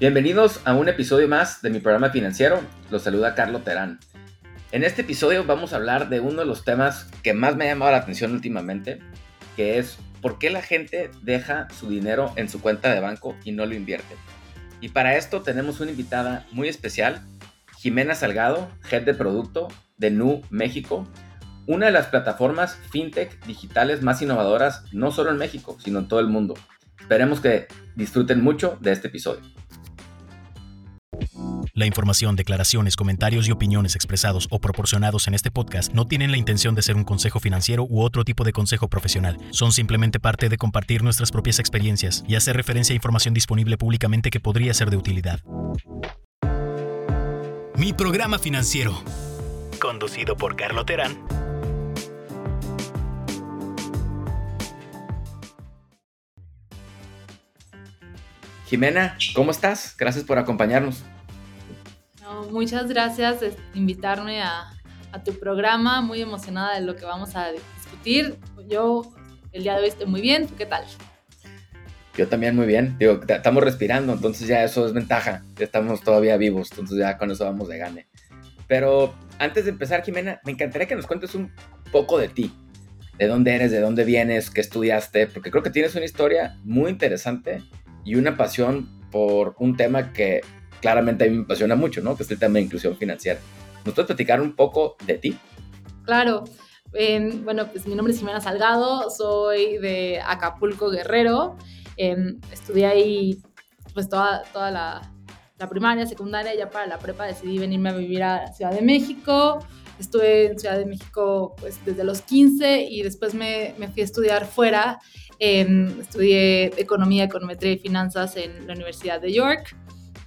Bienvenidos a un episodio más de mi programa financiero. Los saluda Carlos Terán. En este episodio vamos a hablar de uno de los temas que más me ha llamado la atención últimamente, que es por qué la gente deja su dinero en su cuenta de banco y no lo invierte. Y para esto tenemos una invitada muy especial, Jimena Salgado, head de producto de Nu México, una de las plataformas fintech digitales más innovadoras no solo en México, sino en todo el mundo. Esperemos que disfruten mucho de este episodio. La información, declaraciones, comentarios y opiniones expresados o proporcionados en este podcast no tienen la intención de ser un consejo financiero u otro tipo de consejo profesional. Son simplemente parte de compartir nuestras propias experiencias y hacer referencia a información disponible públicamente que podría ser de utilidad. Mi programa financiero. Conducido por Carlo Terán. Jimena, ¿cómo estás? Gracias por acompañarnos muchas gracias por invitarme a, tu programa, muy emocionada de lo que vamos a discutir. Yo el día de hoy estoy muy bien, ¿tú qué tal? Yo también muy bien, digo, estamos respirando, entonces ya eso es ventaja, ya estamos todavía vivos, entonces ya con eso vamos de gane. Pero antes de empezar, Jimena, me encantaría que nos cuentes un poco de ti, de dónde eres, de dónde vienes, qué estudiaste, porque creo que tienes una historia muy interesante y una pasión por un tema que claramente a mí me apasiona mucho, ¿no? Que es el tema de inclusión financiera. ¿Nos puedes platicar un poco de ti? Claro. bueno, pues mi nombre es Jimena Salgado, soy de Acapulco, Guerrero. estudié ahí pues toda, toda la, la, primaria, secundaria, ya para la prepa decidí venirme a vivir a Ciudad de México. Estuve en Ciudad de México pues desde los 15 y después me, me fui a estudiar fuera. estudié economía, econometría y finanzas en la Universidad de York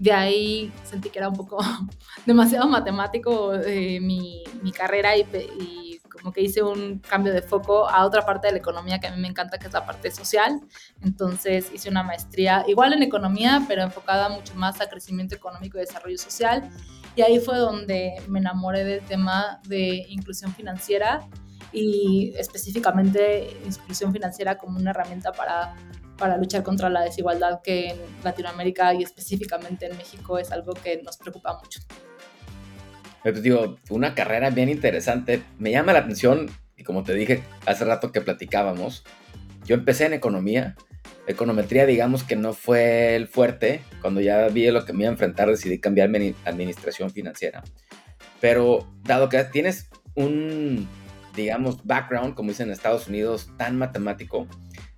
de ahí sentí que era un poco demasiado matemático eh, mi, mi, carrera y, y, como que hice un cambio de foco a otra parte de la economía que a mí me encanta, que es la parte social. Entonces hice una maestría igual en economía, pero enfocada mucho más a crecimiento económico y desarrollo social. Y ahí fue donde me enamoré del tema de inclusión financiera y específicamente inclusión financiera como una herramienta para para luchar contra la desigualdad que en Latinoamérica y específicamente en México es algo que nos preocupa mucho. Pues digo, una carrera bien interesante. Me llama la atención, y como te dije hace rato que platicábamos, yo empecé en economía. Econometría, digamos que no fue el fuerte. Cuando ya vi lo que me iba a enfrentar, decidí cambiarme a administración financiera. Pero dado que tienes un, digamos, background, como dicen en Estados Unidos, tan matemático,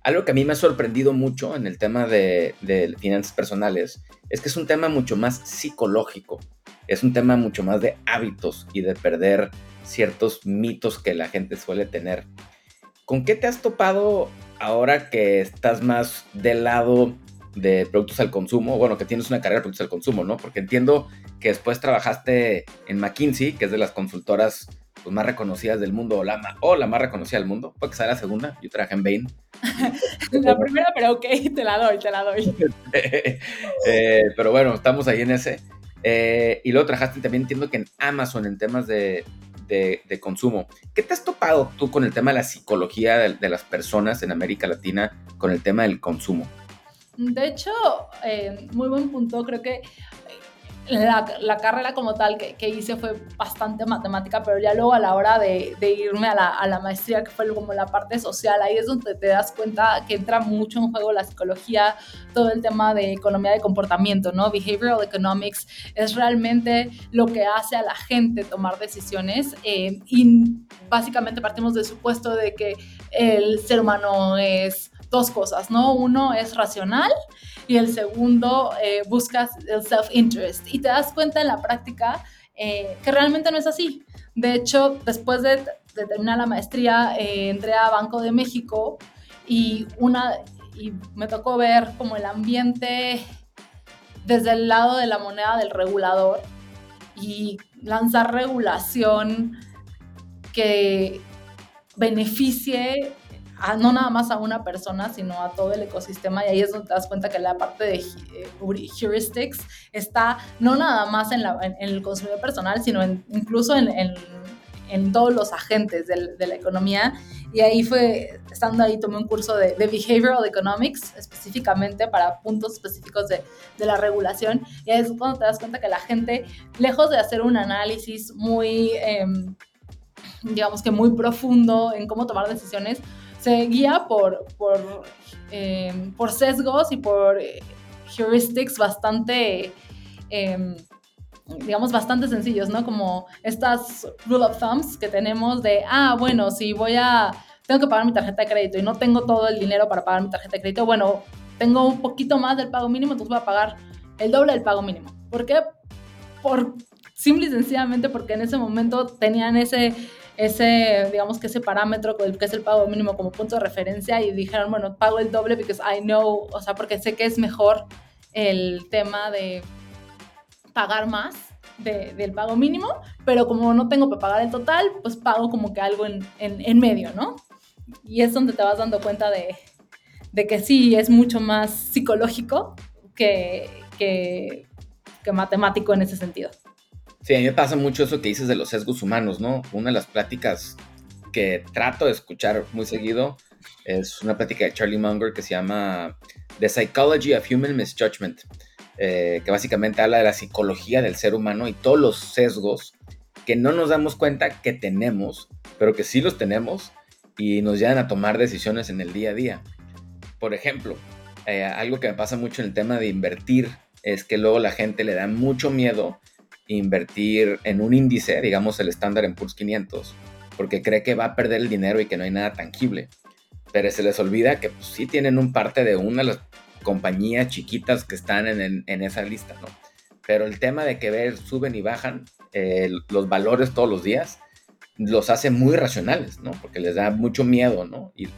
algo que a mí me ha sorprendido mucho en el tema de, finanzas personales es que es un tema mucho más psicológico, es un tema mucho más de hábitos y de perder ciertos mitos que la gente suele tener. ¿Con qué te has topado ahora que estás más del lado de productos al consumo? Bueno, que tienes una carrera de productos al consumo, ¿no? Porque entiendo que después trabajaste en McKinsey, que es de las consultoras pues, más reconocidas del mundo, o la, o la más reconocida del mundo. Puede que sea la segunda. Yo trabajé en Bain. la primera, pero ok, te la doy, te la doy. Eh, pero bueno, estamos ahí en ese. Eh, y luego trabajaste también, entiendo que en Amazon, en temas de, de, consumo. ¿Qué te has topado tú con el tema de la psicología de, de las personas en América Latina con el tema del consumo? De hecho, eh, muy buen punto. Creo que la, carrera como tal que, hice fue bastante matemática, pero ya luego a la hora de, irme a la, maestría, que fue como la parte social, ahí es donde te das cuenta que entra mucho en juego la psicología, todo el tema de economía de comportamiento, ¿no? Behavioral economics es realmente lo que hace a la gente tomar decisiones eh, y básicamente partimos del supuesto de que el ser humano es dos cosas, ¿no? Uno es racional y el segundo eh, buscas el self-interest y te das cuenta en la práctica eh, que realmente no es así. De hecho, después de, terminar la maestría, eh, entré a Banco de México y, una, y me tocó ver como el ambiente desde el lado de la moneda del regulador y lanzar regulación que beneficie no nada más a una persona, sino a todo el ecosistema. Y ahí es donde te das cuenta que la parte de heuristics está no nada más en, el consumidor personal, sino incluso en, todos los agentes de, la economía. Y ahí fue, estando ahí, tomé un curso de, Behavioral Economics, específicamente para puntos específicos de, de, la regulación. Y ahí es cuando te das cuenta que la gente, lejos de hacer un análisis muy, em, digamos que muy profundo en cómo tomar decisiones, se guía por, por, em, por sesgos y por eh, heuristics bastante... Em, digamos, bastante sencillos, ¿no? Como estas rule of thumbs que tenemos de, ah, bueno, si voy a, tengo que pagar mi tarjeta de crédito y no tengo todo el dinero para pagar mi tarjeta de crédito, bueno, tengo un poquito más del pago mínimo, entonces voy a pagar el doble del pago mínimo. ¿Por qué? Por simple y sencillamente porque en ese momento tenían ese, ese, digamos que ese parámetro que es el pago mínimo como punto de referencia y dijeron, bueno, pago el doble because I know, o sea, porque sé que es mejor el tema de pagar más del pago mínimo, pero como no tengo que pagar el total, pues pago como que algo en, en, medio, ¿no? Y es donde te vas dando cuenta de, de que sí, es mucho más psicológico que, que, que, matemático en ese sentido. Sí, a mí me pasa mucho eso que dices de los sesgos humanos, ¿no? Una de las pláticas que trato de escuchar muy seguido es una plática de Charlie Munger que se llama The Psychology of Human Misjudgment eh, que básicamente habla de la psicología del ser humano y todos los sesgos que no nos damos cuenta que tenemos, pero que sí los tenemos y nos llevan a tomar decisiones en el día a día. Por ejemplo, eh, algo que me pasa mucho en el tema de invertir es que luego la gente le da mucho miedo invertir en un índice, digamos el estándar en Pulse 500, porque cree que va a perder el dinero y que no hay nada tangible. Pero se les olvida que pues, sí tienen un parte de una de las compañías chiquitas que están en, esa lista, ¿no? Pero el tema de que ver, suben y bajan eh, los valores todos los días, los hace muy racionales, ¿no? Porque les da mucho miedo, ¿no? Y,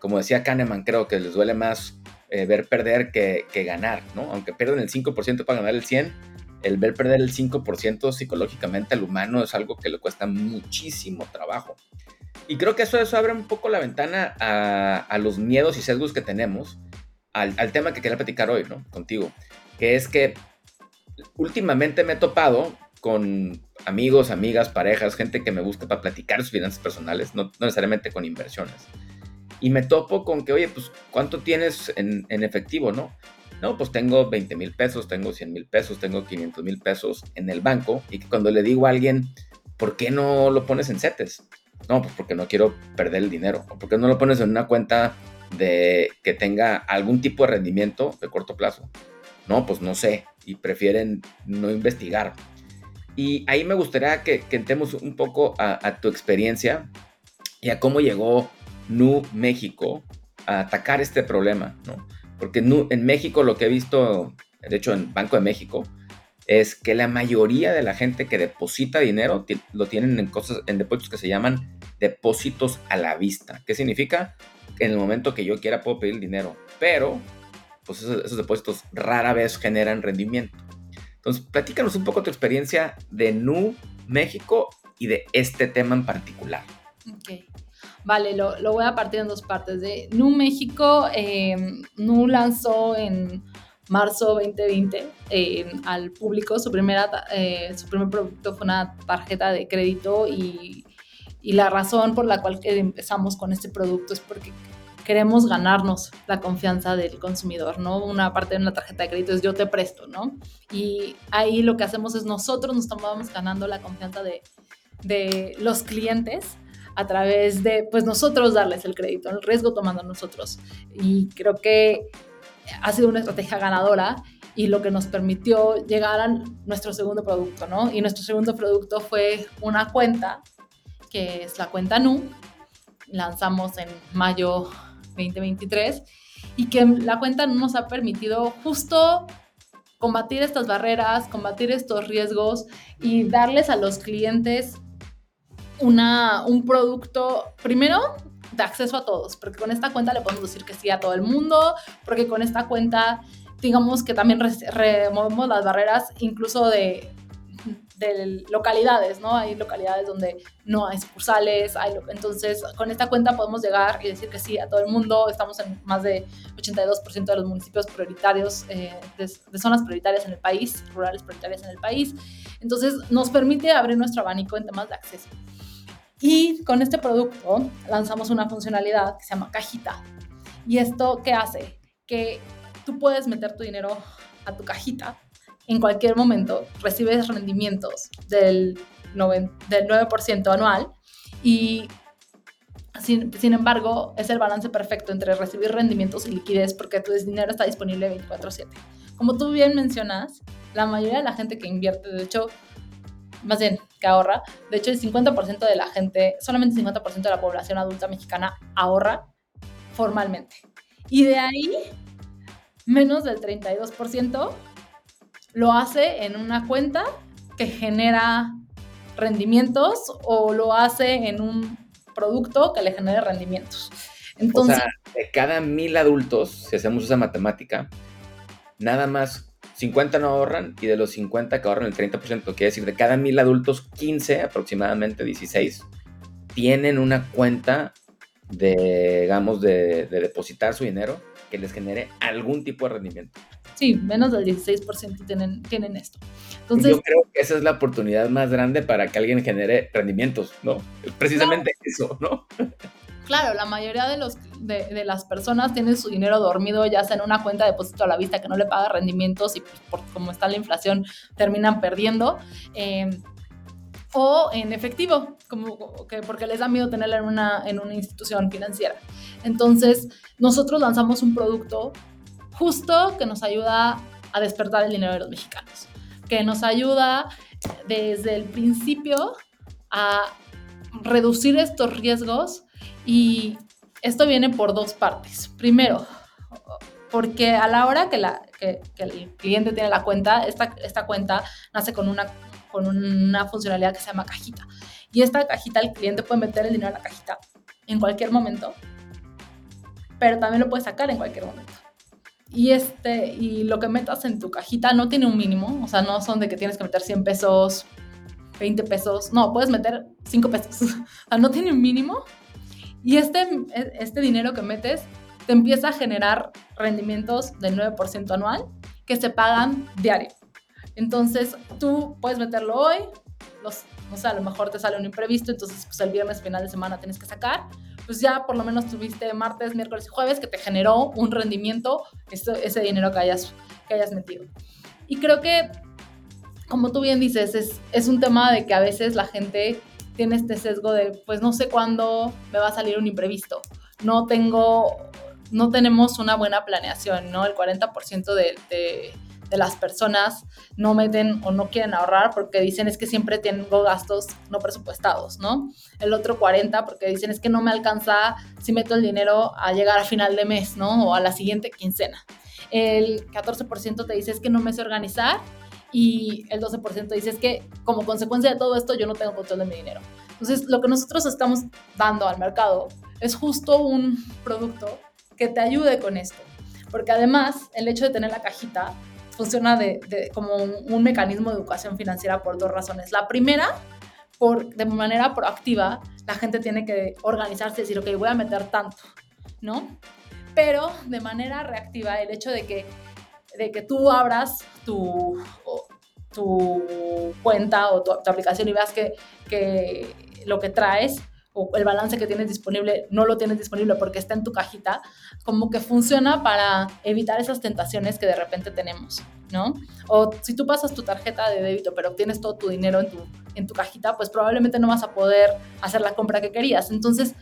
como decía Kahneman, creo que les duele más eh, ver perder que, ganar, ¿no? Aunque pierden el 5% para ganar el 100%, el ver perder el 5% psicológicamente al humano es algo que le cuesta muchísimo trabajo. Y creo que eso, eso abre un poco la ventana a, los miedos y sesgos que tenemos al, tema que quería platicar hoy, ¿no? Contigo, que es que últimamente me he topado con amigos, amigas, parejas, gente que me busca para platicar sus finanzas personales, no, necesariamente con inversiones. Y me topo con que, oye, pues, ¿cuánto tienes en, efectivo, no? No, pues tengo 20 mil pesos, tengo 100 mil pesos, tengo 500 mil pesos en el banco. Y que cuando le digo a alguien, ¿por qué no lo pones en CETES? No, pues porque no quiero perder el dinero. ¿O por qué no lo pones en una cuenta de que tenga algún tipo de rendimiento de corto plazo. No, pues no sé, y prefieren no investigar. Y ahí me gustaría que, que entremos un poco a, tu experiencia y a cómo llegó Nu México a atacar este problema, ¿no? Porque en México lo que he visto, de hecho en Banco de México, es que la mayoría de la gente que deposita dinero lo tienen en cosas, en depósitos que se llaman depósitos a la vista. ¿Qué significa? en el momento que yo quiera puedo pedir dinero, pero pues esos, depósitos rara vez generan rendimiento. Entonces, platícanos un poco tu experiencia de Nu México y de este tema en particular. Ok. Vale, lo, voy a partir en dos partes. De Nu México, eh, Nu lanzó en marzo 2020 eh, al público su, primera, eh, su primer producto fue una tarjeta de crédito y la razón por la cual empezamos con este producto es porque queremos ganarnos la confianza del consumidor, ¿no? Una parte de una tarjeta de crédito es yo te presto, ¿no? Y ahí lo que hacemos es nosotros nos estamos ganando la confianza de, de los clientes a través de, pues nosotros darles el crédito, el riesgo tomando nosotros. Y creo que ha sido una estrategia ganadora y lo que nos permitió llegar a nuestro segundo producto, ¿no? Y nuestro segundo producto fue una cuenta que es la cuenta NU. Lanzamos en mayo 2023 y que la cuenta NU nos ha permitido justo combatir estas barreras, combatir estos riesgos y darles a los clientes una, un producto, primero, de acceso a todos, porque con esta cuenta le podemos decir que sí a todo el mundo, porque con esta cuenta, digamos que también removemos las barreras incluso de de localidades, ¿no? Hay localidades donde no hay sucursales, entonces con esta cuenta podemos llegar y decir que sí a todo el mundo, estamos en más de 82% de los municipios prioritarios, eh, de, zonas prioritarias en el país, rurales prioritarias en el país, entonces nos permite abrir nuestro abanico en temas de acceso. Y con este producto lanzamos una funcionalidad que se llama cajita. ¿Y esto qué hace? Que tú puedes meter tu dinero a tu cajita en cualquier momento, recibes rendimientos del, 9, del 9% anual y sin, sin, embargo es el balance perfecto entre recibir rendimientos y liquidez porque tu dinero está disponible 24/7. Como tú bien mencionas, la mayoría de la gente que invierte, de hecho, más bien que ahorra, de hecho el 50% de la gente, solamente el 50% de la población adulta mexicana ahorra formalmente. Y de ahí, menos del 32% lo hace en una cuenta que genera rendimientos o lo hace en un producto que le genere rendimientos. Entonces, o sea, de cada mil adultos, si hacemos esa matemática, nada más 50 no ahorran y de los 50 que ahorran el 30%, quiere decir de cada mil adultos, 15 aproximadamente, 16, tienen una cuenta de, digamos, de, depositar su dinero que les genere algún tipo de rendimiento. Sí, menos del 16% tienen, tienen esto. Entonces, Yo creo que esa es la oportunidad más grande para que alguien genere rendimientos, ¿no? Precisamente eso, ¿no? Claro, la mayoría de, los, de, las personas tienen su dinero dormido ya sea en una cuenta de depósito a la vista que no le paga rendimientos y por como está la inflación terminan perdiendo. Em, o en efectivo, como que porque les da miedo tenerla en una, en una institución financiera. Entonces, nosotros lanzamos un producto justo que nos ayuda a despertar el dinero de los mexicanos, que nos ayuda desde el principio a reducir estos riesgos y esto viene por dos partes. Primero, porque a la hora que, la, que, el cliente tiene la cuenta, esta, esta cuenta nace con una, con una funcionalidad que se llama cajita. Y esta cajita, el cliente puede meter el dinero en la cajita en cualquier momento, pero también lo puede sacar en cualquier momento. Y, este, y lo que metas en tu cajita no tiene un mínimo, o sea, no son de que tienes que meter 100 pesos, 20 pesos, no, puedes meter 5 pesos, o sea, no tiene un mínimo y este, este dinero que metes te empieza a generar rendimientos del 9% anual que se pagan diario. Entonces tú puedes meterlo hoy, los, no sé, a lo mejor te sale un imprevisto, entonces pues el viernes final de semana tienes que sacar, pues ya por lo menos tuviste martes, miércoles y jueves que te generó un rendimiento ese, ese dinero que hayas, que hayas metido. Y creo que, como tú bien dices, es, es un tema de que a veces la gente tiene este sesgo de, pues no sé cuándo me va a salir un imprevisto. No tengo, no tenemos una buena planeación, ¿no? El 40% de, de, de las personas no meten o no quieren ahorrar porque dicen es que siempre tengo gastos no presupuestados, ¿no? El otro 40 porque dicen es que no me alcanza si meto el dinero a llegar a final de mes, ¿no? O a la siguiente quincena. El 14% te dice es que no me sé organizar y el 12% dice es que como consecuencia de todo esto yo no tengo control de mi dinero. Entonces, lo que nosotros estamos dando al mercado es justo un producto que te ayude con esto. Porque además, el hecho de tener la cajita funciona de, como un, mecanismo de educación financiera por dos razones. La primera, por, de manera proactiva, la gente tiene que organizarse y decir, ok, voy a meter tanto, ¿no? Pero de manera reactiva, el hecho de que de que tú abras tu, tu cuenta o tu, aplicación y veas que, que lo que traes o el balance que tienes disponible no lo tienes disponible porque está en tu cajita, como que funciona para evitar esas tentaciones que de repente tenemos, ¿no? O si tú pasas tu tarjeta de débito pero tienes todo tu dinero en tu, en tu cajita, pues probablemente no vas a poder hacer la compra que querías. Entonces,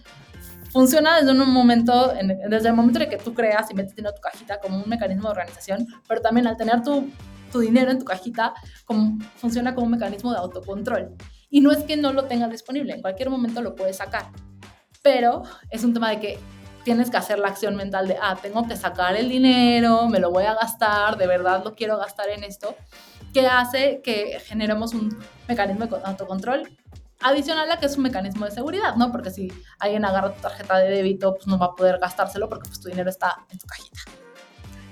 funciona desde un momento, desde el momento en que tú creas y metes dinero en tu cajita como un mecanismo de organización, pero también al tener tu, tu dinero en tu cajita, como, funciona como un mecanismo de autocontrol. Y no es que no lo tengas disponible, en cualquier momento lo puedes sacar, pero es un tema de que tienes que hacer la acción mental de, ah, tengo que sacar el dinero, me lo voy a gastar, de verdad lo quiero gastar en esto, que hace que generemos un mecanismo de autocontrol Adicional a que es un mecanismo de seguridad, ¿no? Porque si alguien agarra tu tarjeta de débito, pues no va a poder gastárselo porque pues tu dinero está en tu cajita.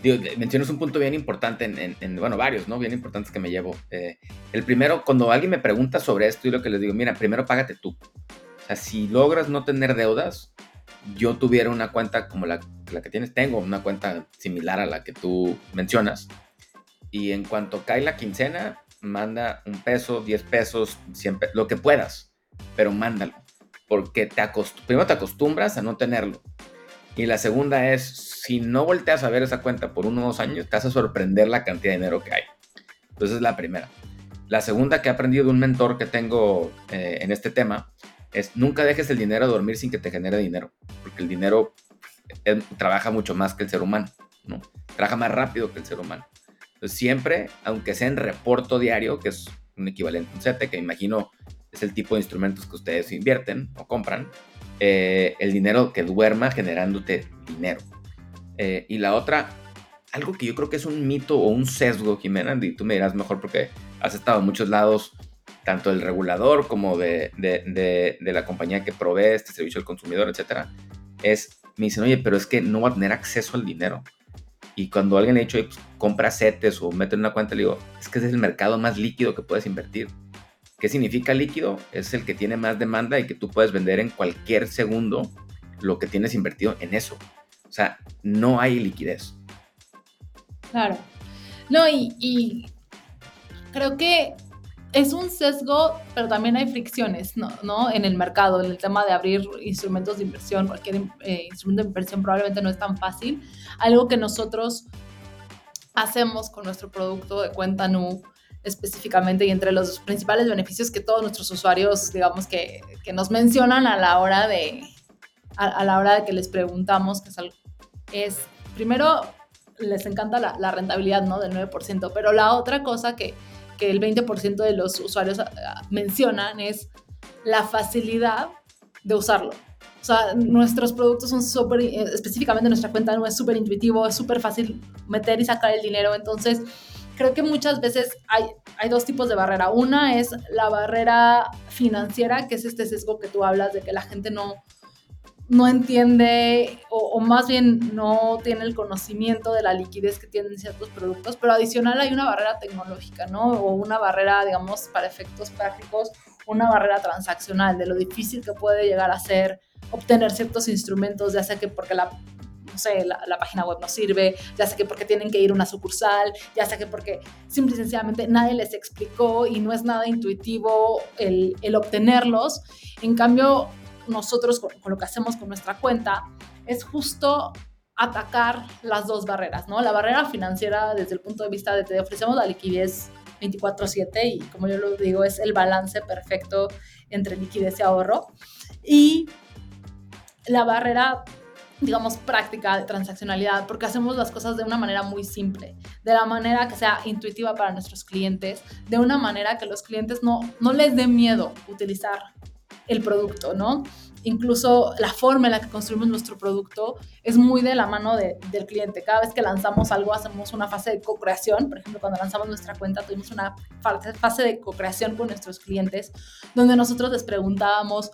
Digo, mencionas un punto bien importante en, bueno, varios, ¿no? Bien importantes que me llevo. Eh, el primero, cuando alguien me pregunta sobre esto, y lo que les digo, mira, primero págate tú. O sea, si logras no tener deudas, yo tuviera una cuenta como la, la que tienes, tengo una cuenta similar a la que tú mencionas. Y en cuanto cae la quincena, manda un peso, diez pesos, 100 lo que puedas, pero mándalo. porque te primero te acostumbras a no tenerlo. Y la segunda es, si no volteas a ver esa cuenta por unos dos años, te vas a sorprender la cantidad de dinero que hay. Entonces es la primera. La segunda que he aprendido de un mentor que tengo eh, en este tema es nunca dejes el dinero dormir sin que te genere dinero, porque el dinero eh, trabaja mucho más que el ser humano, ¿no? Trabaja más rápido que el ser humano. Siempre, aunque sea en reporto diario, que es un equivalente a un CETE, que imagino es el tipo de instrumentos que ustedes invierten o compran, eh, el dinero que duerma generándote dinero. y la otra, algo que yo creo que es un mito o un sesgo, Jimena, y tú me dirás mejor porque has estado en muchos lados, tanto del regulador como de, la compañía que provee este servicio al consumidor, etcétera, es, me dicen, oye, pero es que no va a tener acceso al dinero. Y cuando alguien ha dicho, pues, compra CETES o mete en una cuenta, le digo, es que es el mercado más líquido que puedes invertir. ¿Qué significa líquido? Es el que tiene más demanda y que tú puedes vender en cualquier segundo lo que tienes invertido en eso. O sea, no hay liquidez. Claro. No, y, creo que es un sesgo, pero también hay fricciones, ¿no? En el mercado, en el tema de abrir instrumentos de inversión, cualquier eh, instrumento de inversión probablemente no es tan fácil. Algo que nosotros hacemos con nuestro producto de cuenta NU específicamente y entre los principales beneficios que todos nuestros usuarios, digamos, que, que nos mencionan a la hora de, a, la hora de que les preguntamos, que es, primero les encanta la, rentabilidad, ¿no? Del 9%, pero la otra cosa que, que el 20% de los usuarios ah, mencionan es la facilidad de usarlo. O sea, nuestros productos son súper, eh, específicamente nuestra cuenta no es súper intuitivo, es súper fácil meter y sacar el dinero. Entonces, creo que muchas veces hay, hay dos tipos de barrera. Una es la barrera financiera, que es este sesgo que tú hablas de que la gente no, no entiende o, más bien no tiene el conocimiento de la liquidez que tienen ciertos productos, pero adicional hay una barrera tecnológica, ¿no? O una barrera, digamos, para efectos prácticos, una barrera transaccional de lo difícil que puede llegar a ser obtener ciertos instrumentos, ya sea que porque la no sé, la, página web no sirve, ya sea que porque tienen que ir a una sucursal, ya sea que porque simple y sencillamente nadie les explicó y no es nada intuitivo el, el obtenerlos. En cambio, nosotros con, lo que hacemos con nuestra cuenta es justo atacar las dos barreras, ¿no? La barrera financiera desde el punto de vista de te ofrecemos la liquidez 24/7 y como yo lo digo es el balance perfecto entre liquidez y ahorro y la barrera digamos práctica de transaccionalidad porque hacemos las cosas de una manera muy simple, de la manera que sea intuitiva para nuestros clientes, de una manera que los clientes no, no les dé miedo utilizar el producto, ¿no? Incluso la forma en la que construimos nuestro producto es muy de la mano del cliente. Cada vez que lanzamos algo, hacemos una fase de co-creación. Por ejemplo, cuando lanzamos nuestra cuenta, tuvimos una fase de co-creación con nuestros clientes, donde nosotros les preguntábamos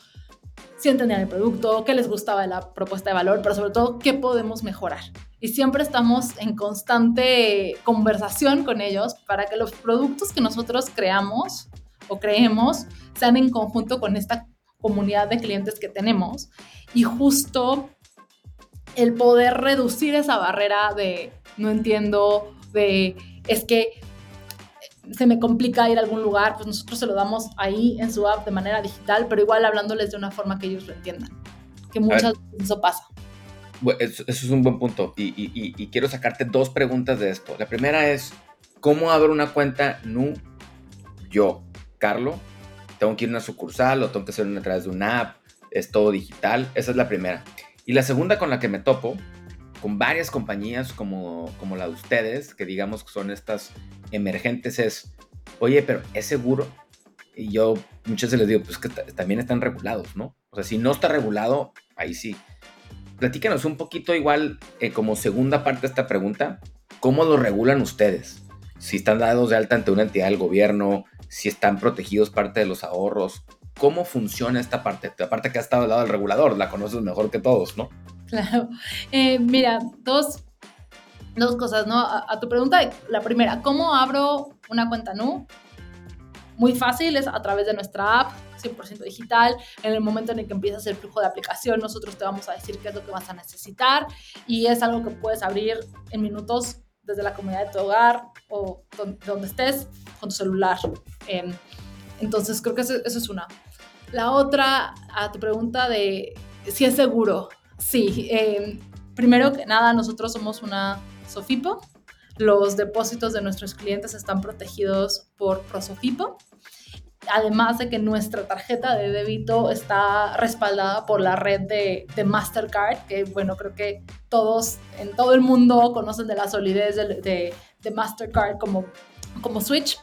si entendían el producto, qué les gustaba de la propuesta de valor, pero sobre todo qué podemos mejorar. Y siempre estamos en constante conversación con ellos para que los productos que nosotros creamos o creemos sean en conjunto con esta comunidad de clientes que tenemos y justo el poder reducir esa barrera de no entiendo, de es que se me complica ir a algún lugar, pues nosotros se lo damos ahí en su app de manera digital, pero igual hablándoles de una forma que ellos lo entiendan, que muchas veces eso pasa. eso, es un buen punto y, y, quiero sacarte dos preguntas de esto. La primera es, ¿cómo abro una cuenta NU yo, Carlo? Tengo que ir a una sucursal o tengo que hacerlo a través de una app, es todo digital. Esa es la primera. Y la segunda con la que me topo, con varias compañías como, como la de ustedes, que digamos que son estas emergentes, es, oye, pero ¿es seguro? Y yo muchas veces les digo, pues que también están regulados, ¿no? O sea, si no está regulado, ahí sí. Platícanos un poquito igual, eh, como segunda parte de esta pregunta, ¿cómo lo regulan ustedes? Si están dados de alta ante una entidad del gobierno, si están protegidos parte de los ahorros. ¿Cómo funciona esta parte? Aparte que ha estado al lado del regulador, la conoces mejor que todos, ¿no? Claro. Eh, mira, dos, dos cosas, ¿no? A, tu pregunta, la primera, ¿cómo abro una cuenta NU? Muy fácil, es a través de nuestra app, 100% digital. En el momento en el que empiezas el flujo de aplicación, nosotros te vamos a decir qué es lo que vas a necesitar y es algo que puedes abrir en minutos desde la comunidad de tu hogar o donde, estés con tu celular. Em, entonces creo que eso, es una. La otra, a tu pregunta de si es seguro. Sí, eh, primero que nada, nosotros somos una SOFIPO. Los depósitos de nuestros clientes están protegidos por ProSofipo además de que nuestra tarjeta de débito está respaldada por la red de, Mastercard, que bueno, creo que todos en todo el mundo conocen de la solidez de, de, Mastercard como, como Switch.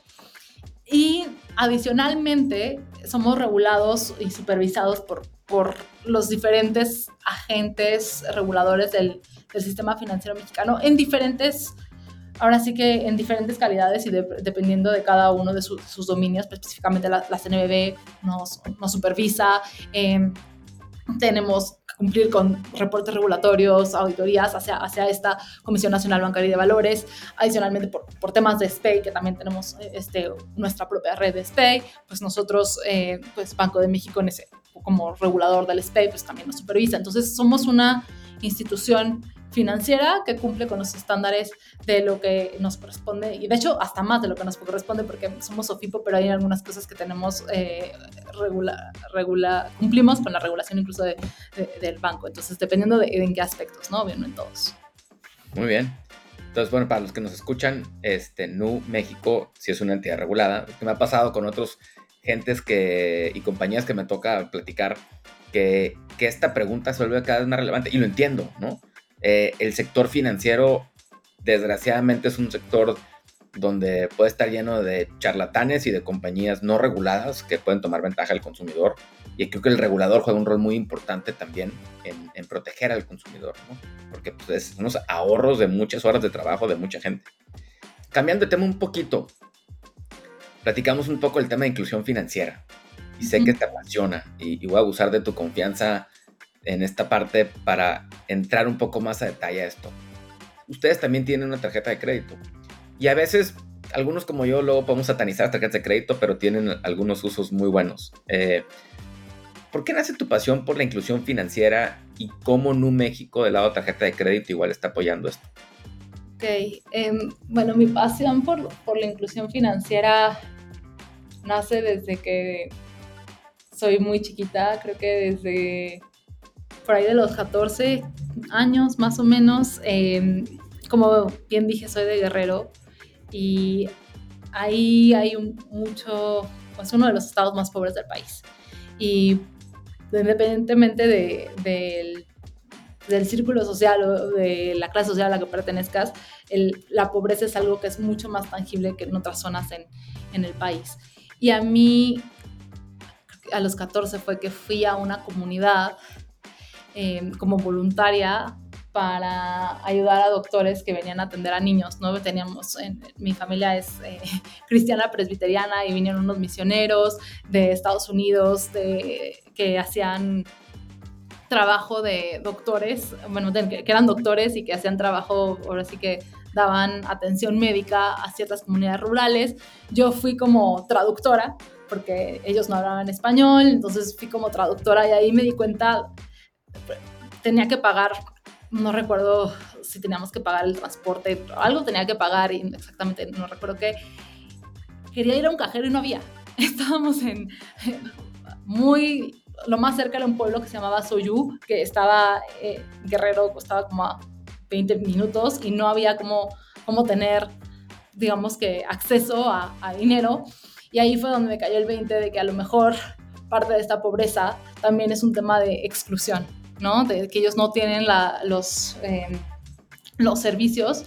Y adicionalmente somos regulados y supervisados por, por los diferentes agentes reguladores del, sistema financiero mexicano en diferentes ahora sí que en diferentes calidades y dependiendo de cada uno de sus dominios, pues, específicamente la, la CNBB nos, nos supervisa, em, tenemos cumplir con reportes regulatorios, auditorías hacia, hacia esta Comisión Nacional Bancaria de Valores, adicionalmente por, por temas de SPEI, que también tenemos este, nuestra propia red de SPEI, pues nosotros, eh, pues Banco de México en ese, como regulador del SPEI, pues también nos supervisa. Entonces somos una institución financiera que cumple con los estándares de lo que nos corresponde y de hecho hasta más de lo que nos corresponde porque somos OFIPO pero hay algunas cosas que tenemos eh, regula, regula, cumplimos con la regulación incluso de, del banco. Entonces dependiendo de, en qué aspectos no bien en todos. Muy bien. Entonces bueno para los que nos escuchan este NU México sí es una entidad regulada. Que me ha pasado con otros gentes que y compañías que me toca platicar que, que esta pregunta se vuelve cada vez más relevante y lo entiendo no eh, el sector financiero, desgraciadamente, es un sector donde puede estar lleno de charlatanes y de compañías no reguladas que pueden tomar ventaja del consumidor. Y creo que el regulador juega un rol muy importante también en, proteger al consumidor, porque pues, son unos ahorros de muchas horas de trabajo de mucha gente. Cambiando de tema un poquito, platicamos un poco el tema de inclusión financiera. Y sé que te apasiona y, y voy a abusar de tu confianza en esta parte para entrar un poco más a detalle a esto. Ustedes también tienen una tarjeta de crédito y a veces algunos como yo luego podemos satanizar tarjetas de crédito, pero tienen algunos usos muy buenos. Eh, ¿Por qué nace tu pasión por la inclusión financiera y cómo Nu México del lado de tarjeta de crédito igual está apoyando esto? Ok, em, bueno, mi pasión por, por la inclusión financiera nace desde que soy muy chiquita, creo que desde por ahí de los 14 años más o menos. Em, como bien dije, soy de Guerrero y ahí hay un, mucho, pues uno de los estados más pobres del país. Y independientemente de, del, del, círculo social o de la clase social a la que pertenezcas, el, la pobreza es algo que es mucho más tangible que en otras zonas en, en el país. Y a mí, a los 14 fue que fui a una comunidad Em, como voluntaria para ayudar a doctores que venían a atender a niños, ¿no? Teníamos, en, mi familia es eh, cristiana presbiteriana y vinieron unos misioneros de Estados Unidos de, que hacían trabajo de doctores, bueno, que eran doctores y que hacían trabajo, ahora sí que daban atención médica a ciertas comunidades rurales. Yo fui como traductora, porque ellos no hablaban español, entonces fui como traductora y ahí me di cuenta tenía que pagar, no recuerdo si teníamos que pagar el transporte, algo tenía que pagar y exactamente no recuerdo qué. Quería ir a un cajero y no había. Estábamos en muy, lo más cerca era un pueblo que se llamaba Soyú, que estaba, eh, Guerrero costaba como a 20 minutos y no había como, como tener, digamos que, acceso a, a dinero. Y ahí fue donde me cayó el 20 de que a lo mejor parte de esta pobreza también es un tema de exclusión, ¿no? De que ellos no tienen los, em, los servicios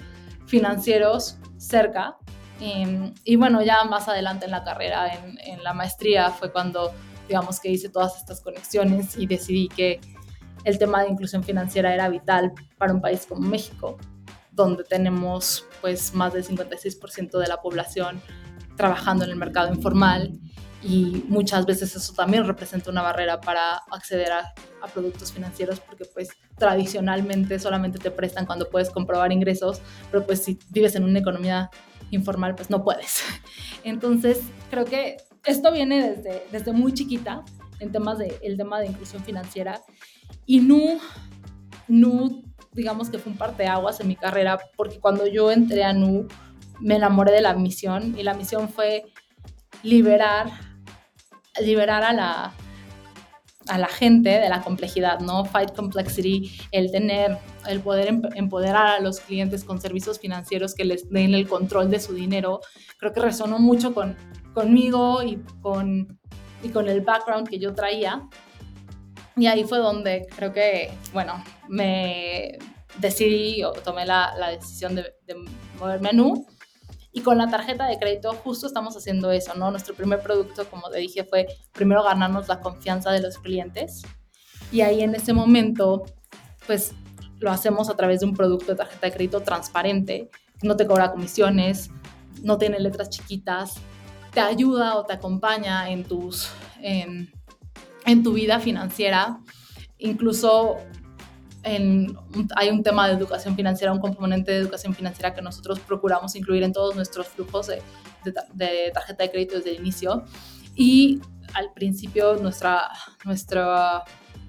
financieros cerca. Em, y bueno, ya más adelante en la carrera, en, la maestría, fue cuando, digamos, que hice todas estas conexiones y decidí que el tema de inclusión financiera era vital para un país como México, donde tenemos pues más del 56% de la población trabajando en el mercado informal y muchas veces eso también representa una barrera para acceder a, productos financieros porque pues tradicionalmente solamente te prestan cuando puedes comprobar ingresos, pero pues si vives en una economía informal pues no puedes. Entonces creo que esto viene desde, desde muy chiquita en temas de el tema de inclusión financiera y no, no digamos que fue un parteaguas en mi carrera porque cuando yo entré a NU me enamoré de la misión y la misión fue liberar liberar a la, a la gente de la complejidad, ¿no? Fight complexity, el tener, el poder empoderar a los clientes con servicios financieros que les den el control de su dinero, creo que resonó mucho con, conmigo y con, y con el background que yo traía. Y ahí fue donde creo que, bueno, me decidí o tomé la, la decisión de, de moverme a Nu y con la tarjeta de crédito justo estamos haciendo eso, ¿no? Nuestro primer producto, como te dije, fue primero ganarnos la confianza de los clientes. Y ahí en ese momento, pues lo hacemos a través de un producto de tarjeta de crédito transparente, no te cobra comisiones, no tiene letras chiquitas, te ayuda o te acompaña en, tus, en, en tu vida financiera. Incluso hay un tema de educación financiera, un componente de educación financiera que nosotros procuramos incluir en todos nuestros flujos de, tarjeta de crédito desde el inicio. Y al principio nuestra, nuestra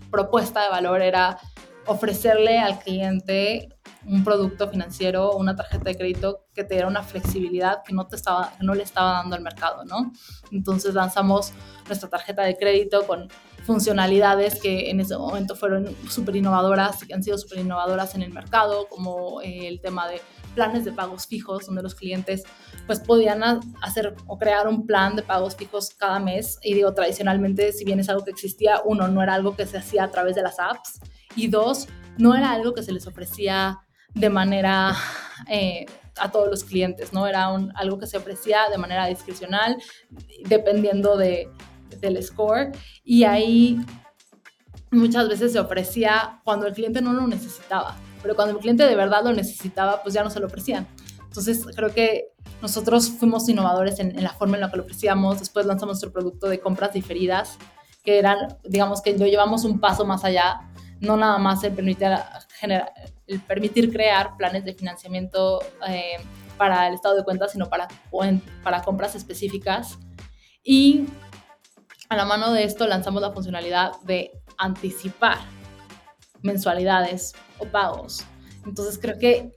propuesta de valor era ofrecerle al cliente un producto financiero, una tarjeta de crédito que te diera una flexibilidad que no, te estaba, que no le estaba dando el mercado, ¿no? Entonces lanzamos nuestra tarjeta de crédito con funcionalidades que en ese momento fueron súper innovadoras y que han sido súper innovadoras en el mercado, como eh, el tema de planes de pagos fijos, donde los clientes pues podían hacer o crear un plan de pagos fijos cada mes. Y digo, tradicionalmente, si bien es algo que existía, uno, no era algo que se hacía a través de las apps, y dos, no era algo que se les ofrecía de manera... Eh, a todos los clientes, ¿no? Era un, algo que se ofrecía de manera discrecional, dependiendo de, del score y ahí muchas veces se ofrecía cuando el cliente no lo necesitaba, pero cuando el cliente de verdad lo necesitaba, pues ya no se lo ofrecían. Entonces creo que nosotros fuimos innovadores en, la forma en la que lo ofrecíamos, después lanzamos nuestro producto de compras diferidas, que eran, digamos que lo llevamos un paso más allá, no nada más el permitir, generar, el permitir crear planes de financiamiento eh, para el estado de cuenta, sino para, para compras específicas. Y a la mano de esto lanzamos la funcionalidad de anticipar mensualidades o pagos. Entonces creo que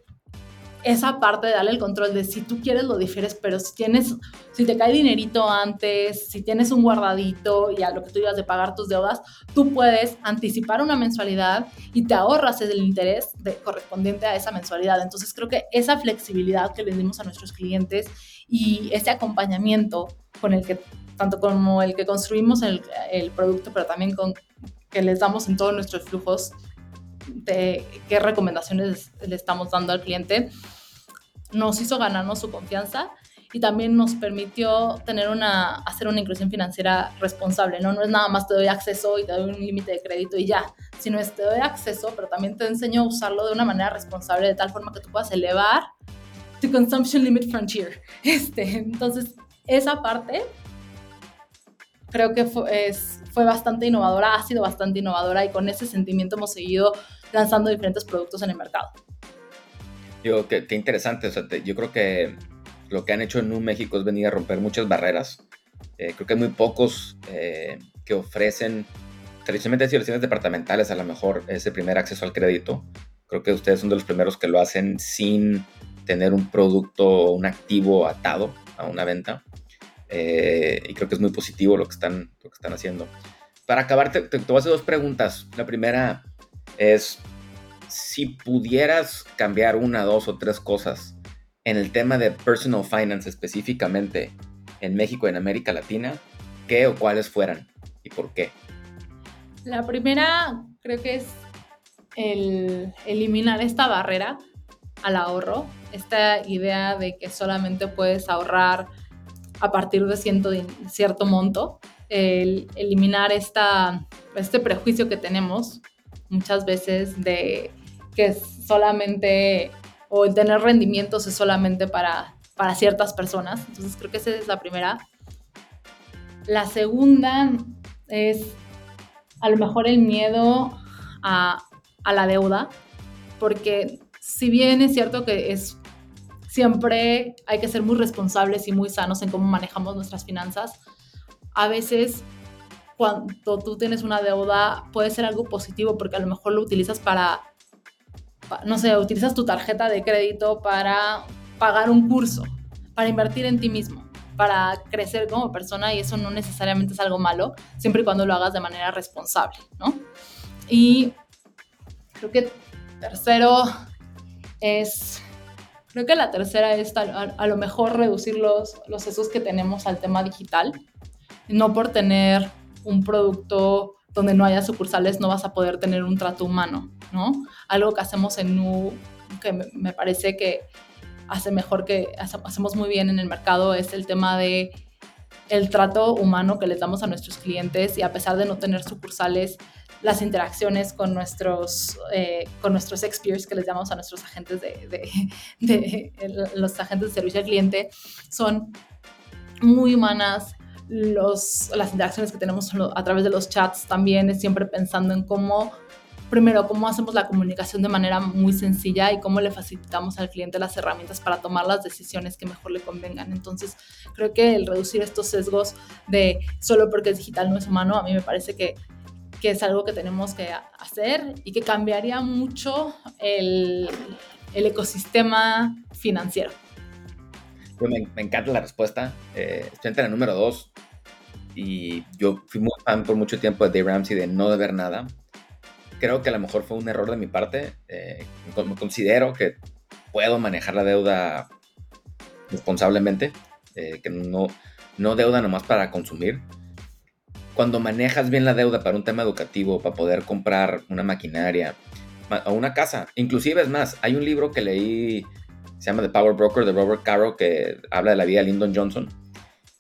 esa parte de darle el control de si tú quieres lo difieres, pero si tienes, si te cae dinerito antes, si tienes un guardadito y a lo que tú ibas de pagar tus deudas, tú puedes anticipar una mensualidad y te ahorras el interés de, correspondiente a esa mensualidad. Entonces creo que esa flexibilidad que le dimos a nuestros clientes y ese acompañamiento con el que tanto como el que construimos el, el producto, pero también con que les damos en todos nuestros flujos de qué recomendaciones le estamos dando al cliente, nos hizo ganarnos su confianza y también nos permitió tener una, hacer una inclusión financiera responsable, ¿no? No es nada más te doy acceso y te doy un límite de crédito y ya, sino es te doy acceso, pero también te enseño a usarlo de una manera responsable, de tal forma que tú puedas elevar tu consumption limit frontier. Este, entonces, esa parte creo que fue, es, fue bastante innovadora, ha sido bastante innovadora y con ese sentimiento hemos seguido lanzando diferentes productos en el mercado. Yo, qué, qué interesante, o sea, yo creo que lo que han hecho en Nu México es venir a romper muchas barreras. Eh, creo que hay muy pocos eh, que ofrecen, tradicionalmente situaciones departamentales, a lo mejor ese primer acceso al crédito. Creo que ustedes son de los primeros que lo hacen sin tener un producto o un activo atado a una venta. Eh, y creo que es muy positivo lo que están, lo que están haciendo. Para acabar, te, te, voy a hacer dos preguntas. La primera es, si pudieras cambiar una, dos o tres cosas en el tema de personal finance específicamente en México y en América Latina, ¿qué o cuáles fueran y por qué? La primera creo que es el eliminar esta barrera al ahorro, esta idea de que solamente puedes ahorrar a partir de, cierto monto, el eliminar esta, este prejuicio que tenemos muchas veces de que solamente, o tener rendimientos es solamente para, para ciertas personas. Entonces creo que esa es la primera. La segunda es a lo mejor el miedo a, a la deuda, porque si bien es cierto que es siempre hay que ser muy responsables y muy sanos en cómo manejamos nuestras finanzas. A veces cuando tú tienes una deuda puede ser algo positivo porque a lo mejor lo utilizas para, no sé, utilizas tu tarjeta de crédito para pagar un curso, para invertir en ti mismo. para crecer como persona y eso no necesariamente es algo malo, siempre y cuando lo hagas de manera responsable, ¿no? Y creo que tercero es, creo que la tercera es a, lo mejor reducir los, los sesgos que tenemos al tema digital, no por tener un producto donde no haya sucursales no vas a poder tener un trato humano, ¿no? Algo que hacemos en Nu, que me parece que hace mejor que hacemos muy bien en el mercado es el tema de el trato humano que les damos a nuestros clientes y a pesar de no tener sucursales, las interacciones con nuestros, eh, con nuestros experts, que les llamamos a nuestros agentes de, de, los agentes de servicio al cliente, son muy humanas. Los, las interacciones que tenemos a través de los chats también es siempre pensando en cómo primero, cómo hacemos la comunicación de manera muy sencilla y cómo le facilitamos al cliente las herramientas para tomar las decisiones que mejor le convengan. Entonces, creo que el reducir estos sesgos de solo porque es digital no es humano, a mí me parece que, que es algo que tenemos que hacer y que cambiaría mucho el, el ecosistema financiero. Me, me, encanta la respuesta. Eh, estoy entre la número dos y yo fui muy fan por mucho tiempo de Dave Ramsey de no deber nada creo que a lo mejor fue un error de mi parte. Eh, considero que puedo manejar la deuda responsablemente, eh, que no, no deuda nomás para consumir. Cuando manejas bien la deuda para un tema educativo, para poder comprar una maquinaria o una casa, inclusive es más, hay un libro que leí, se llama The Power Broker de Robert Caro, que habla de la vida de Lyndon Johnson.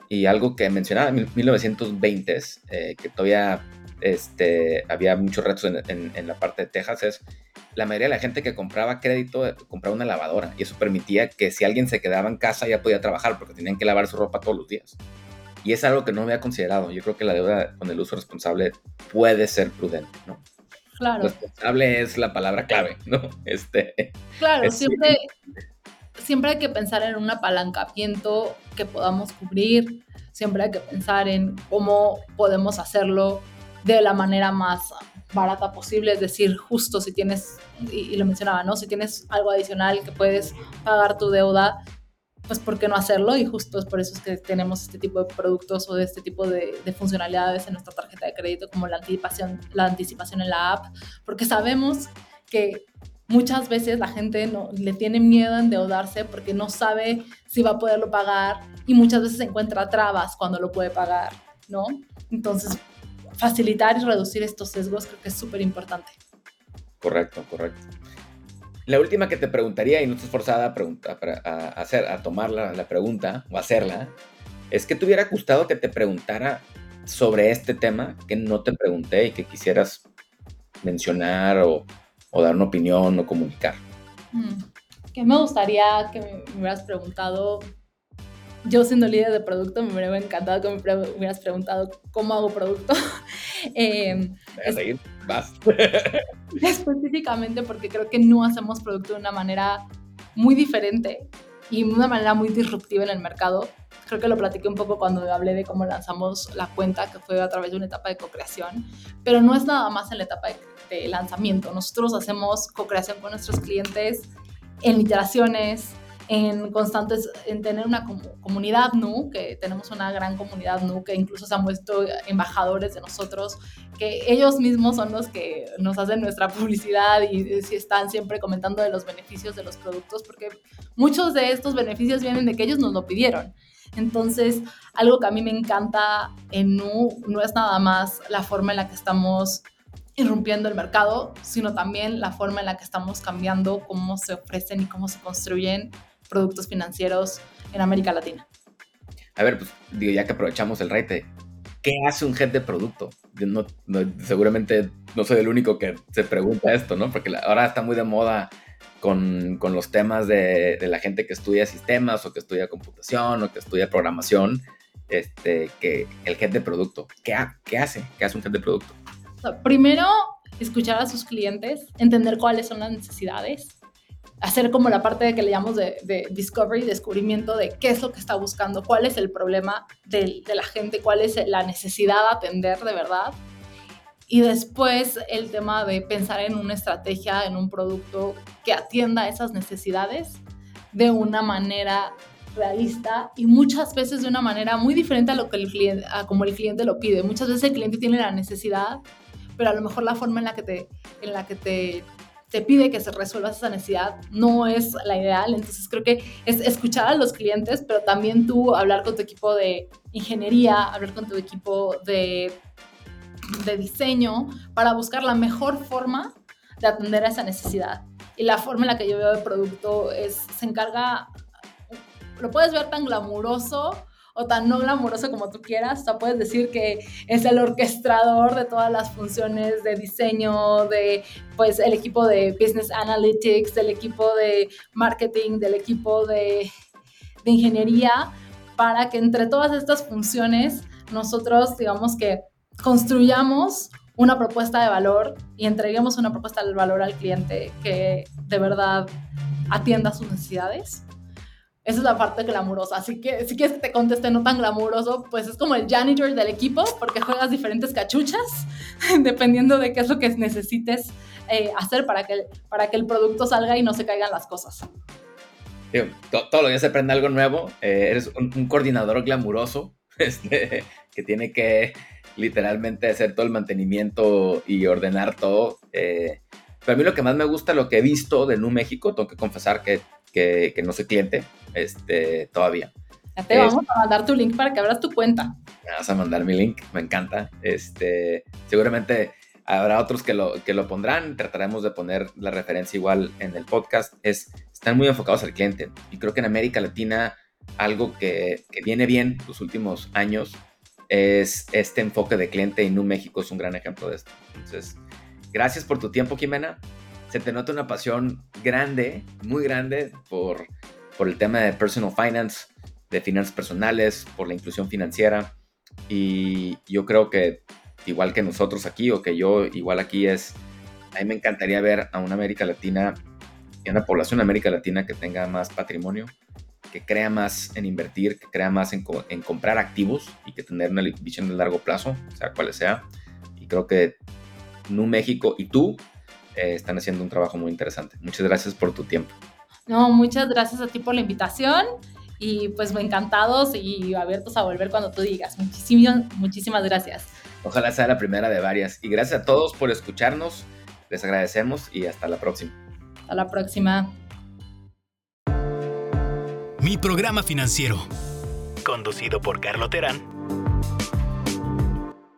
Y algo que mencionaba en 1920, eh, que todavía este, había muchos retos en, la parte de Texas, es la mayoría de la gente que compraba crédito eh, compraba una lavadora y eso permitía que si alguien se quedaba en casa ya podía trabajar porque tenían que lavar su ropa todos los días. Y es algo que no había considerado. Yo creo que la deuda con el uso responsable puede ser prudente, ¿no? Claro. Responsable es la palabra clave, ¿no? Este, claro, siempre, siempre hay que pensar en un apalancamiento que podamos cubrir, siempre hay que pensar en cómo podemos hacerlo de la manera más barata posible, es decir, justo si tienes, y, lo mencionaba, ¿no? Si tienes algo adicional que puedes pagar tu deuda, pues ¿por qué no hacerlo? Y justo es por eso es que tenemos este tipo de productos o de este tipo de, funcionalidades en nuestra tarjeta de crédito, como la anticipación, la anticipación en la app, porque sabemos que muchas veces la gente no, le tiene miedo a endeudarse porque no sabe si va a poderlo pagar y muchas veces encuentra trabas cuando lo puede pagar, ¿no? Entonces, facilitar y reducir estos sesgos creo que es súper importante. Correcto, correcto. La última que te preguntaría, y no estás forzada a, a, hacer, a tomar la, la, pregunta o hacerla, es que te hubiera gustado que te preguntara sobre este tema que no te pregunté y que quisieras mencionar o, o dar una opinión o comunicar. Mm. ¿Qué me gustaría que me hubieras preguntado yo siendo líder de producto me hubiera encantado que me hubieras preguntado cómo hago producto. eh, seguir, específicamente porque creo que no hacemos producto de una manera muy diferente y de una manera muy disruptiva en el mercado. Creo que lo platiqué un poco cuando hablé de cómo lanzamos la cuenta, que fue a través de una etapa de co-creación, pero no es nada más en la etapa de, de lanzamiento. Nosotros hacemos co-creación con nuestros clientes en iteraciones, en constantes, en tener una comunidad NU, que tenemos una gran comunidad NU, que incluso se han puesto embajadores de nosotros, que ellos mismos son los que nos hacen nuestra publicidad y, si están siempre comentando de los beneficios de los productos, porque muchos de estos beneficios vienen de que ellos nos lo pidieron. Entonces, algo que a mí me encanta en NU no es nada más la forma en la que estamos irrumpiendo el mercado, sino también la forma en la que estamos cambiando cómo se ofrecen y cómo se construyen productos financieros en América Latina. A ver, pues digo, ya que aprovechamos el rate, ¿qué hace un head de producto? Yo no, seguramente no soy el único que se pregunta esto, ¿no? Porque ahora está muy de moda con, con los temas de, de, la gente que estudia sistemas o que estudia computación o que estudia programación, este, que el head de producto, ¿qué, qué hace? ¿Qué hace un head de producto? primero, escuchar a sus clientes, entender cuáles son las necesidades, hacer como la parte de que le llamamos de, discovery, descubrimiento de qué es lo que está buscando, cuál es el problema de, de la gente, cuál es la necesidad de atender de verdad. Y después el tema de pensar en una estrategia, en un producto que atienda esas necesidades de una manera realista y muchas veces de una manera muy diferente a lo que el cliente, a como el cliente lo pide. Muchas veces el cliente tiene la necesidad, pero a lo mejor la forma en la que te, en la que te, te pide que se resuelva esa necesidad no es la ideal. Entonces creo que es escuchar a los clientes, pero también tú hablar con tu equipo de ingeniería, hablar con tu equipo de, de diseño para buscar la mejor forma de atender a esa necesidad. Y la forma en la que yo veo el producto es, se encarga lo puedes ver tan glamuroso o tan no glamuroso como tú quieras. O sea, puedes decir que es el orquestador de todas las funciones de diseño, de pues el equipo de Business Analytics, del equipo de marketing, del equipo de, de ingeniería, para que entre todas estas funciones nosotros, digamos que construyamos una propuesta de valor y entreguemos una propuesta de valor al cliente que de verdad atienda sus necesidades esa es la parte glamurosa. Así que si quieres que te conteste no tan glamuroso, pues es como el janitor del equipo, porque juegas diferentes cachuchas, dependiendo de qué es lo que necesites eh, hacer para que, para que el producto salga y no se caigan las cosas. todo, lo que se aprende algo nuevo. Eh, eres un, coordinador glamuroso este, que tiene que literalmente hacer todo el mantenimiento y ordenar todo. Eh, pero a mí lo que más me gusta, lo que he visto de Nu México, tengo que confesar que que, no soy cliente este, todavía. Ya te vamos a mandar tu link para que abras tu cuenta. Me vas a mandar mi link, me encanta. Este, seguramente habrá otros que lo, que lo pondrán, trataremos de poner la referencia igual en el podcast. Es, están muy enfocados al cliente y creo que en América Latina algo que, que viene bien los últimos años es este enfoque de cliente y Nu México es un gran ejemplo de esto. Entonces, gracias por tu tiempo, Jimena se te nota una pasión grande, muy grande por, por el tema de personal finance, de finanzas personales, por la inclusión financiera. Y yo creo que igual que nosotros aquí o que yo igual aquí es, a mí me encantaría ver a una América Latina y una población de América Latina que tenga más patrimonio, que crea más en invertir, que crea más en, en comprar activos y que tener una visión de largo plazo, sea cual sea. Y creo que Nu México y tú eh, están haciendo un trabajo muy interesante. Muchas gracias por tu tiempo. No, muchas gracias a ti por la invitación y pues encantados y abiertos a volver cuando tú digas. Muchísimas, muchísimas gracias. Ojalá sea la primera de varias. Y gracias a todos por escucharnos. Les agradecemos y hasta la próxima. Hasta la próxima. Mi programa financiero. Conducido por Carlo Terán